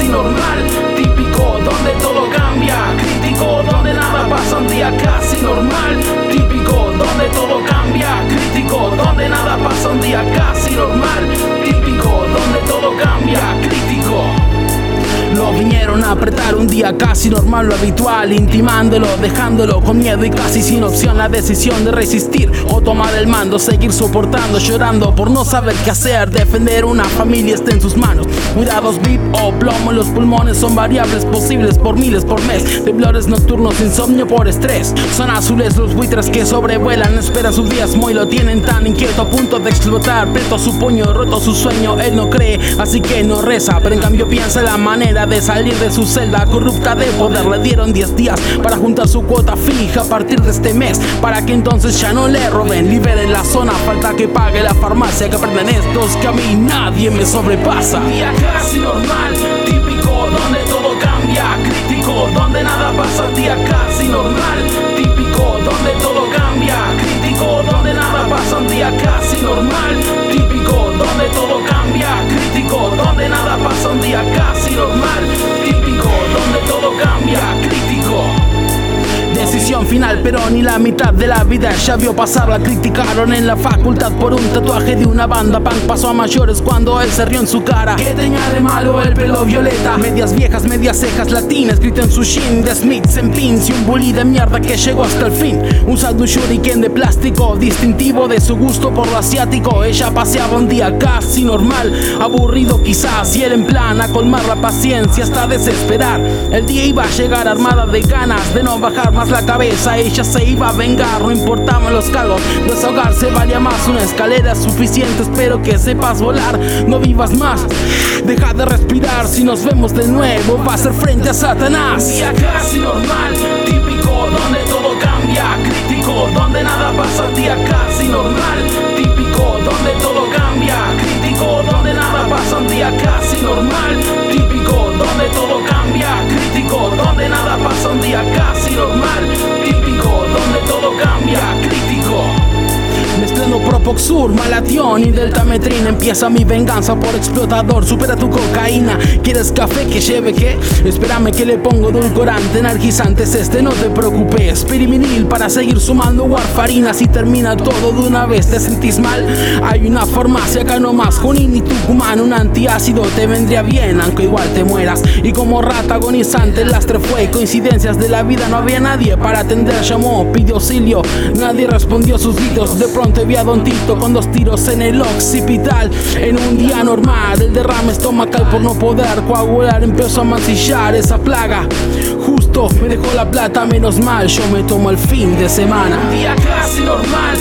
casi normal, típico, donde todo cambia, crítico, donde nada pasa un día casi normal, típico, donde todo cambia, crítico, día casi normal lo habitual, intimándolo, dejándolo con miedo y casi sin opción la decisión de resistir o tomar el mando, seguir soportando, llorando por no saber qué hacer, defender una familia está en sus manos. Cuidados VIP o plomo en los pulmones son variables posibles por miles por mes. Temblores nocturnos, insomnio por estrés. Son azules los buitres que sobrevuelan, esperan sus días muy lo tienen tan inquieto a punto de explotar. Preto su puño, roto su sueño, él no cree, así que no reza, pero en cambio piensa la manera de salir de su celda corrupta de poder. Le dieron 10 días para juntar su cuota fija a partir de este mes, para que entonces ya no le roben, liberen la zona, falta que pague la farmacia, que aprendan estos que a mí nadie me sobrepasa. Día casi normal, típico, donde todo cambia, crítico, donde nada pasa, fin Pero ni la mitad de la vida ya vio pasar. La criticaron en la facultad por un tatuaje de una banda. Punk pasó a mayores cuando él se rió en su cara. ¿Qué tenía de malo el pelo violeta? Medias viejas, medias cejas latinas, escrito en su shin de Smiths en pins y un bully de mierda que llegó hasta el fin. Usando un shuriken de plástico, distintivo de su gusto por lo asiático. Ella paseaba un día casi normal, aburrido quizás, y era en plan a colmar la paciencia hasta desesperar. El día iba a llegar armada de ganas de no bajar más la cabeza, ella se iba a vengar, no importaban los cargos. Desahogarse valía más, una escalera suficiente. Espero que sepas volar, no vivas más. Deja de respirar, si nos vemos de nuevo, va a ser frente a Satanás. Día casi normal, Propoxur, Malation y Deltametrin Empieza mi venganza por explotador Supera tu cocaína. ¿Quieres café que lleve qué? Espérame que le pongo edulcorante Energizante es este, no te preocupes. Piriminil para seguir sumando warfarina. Si termina todo de una vez ¿Te sentís mal? Hay una farmacia acá nomás Junín y Tucumán. Un antiácido te vendría bien Aunque igual te mueras. Y como rata agonizante El lastre fue Coincidencias de la vida. No había nadie para atender Llamó, pidió auxilio. Nadie respondió sus gritos. De pronto vi a Don Tito con dos tiros en el occipital En un día normal, el derrame estomacal por no poder coagular empezó a mancillar esa plaga. Justo me dejó la plata, menos mal, yo me tomo el fin de semana. Día casi normal,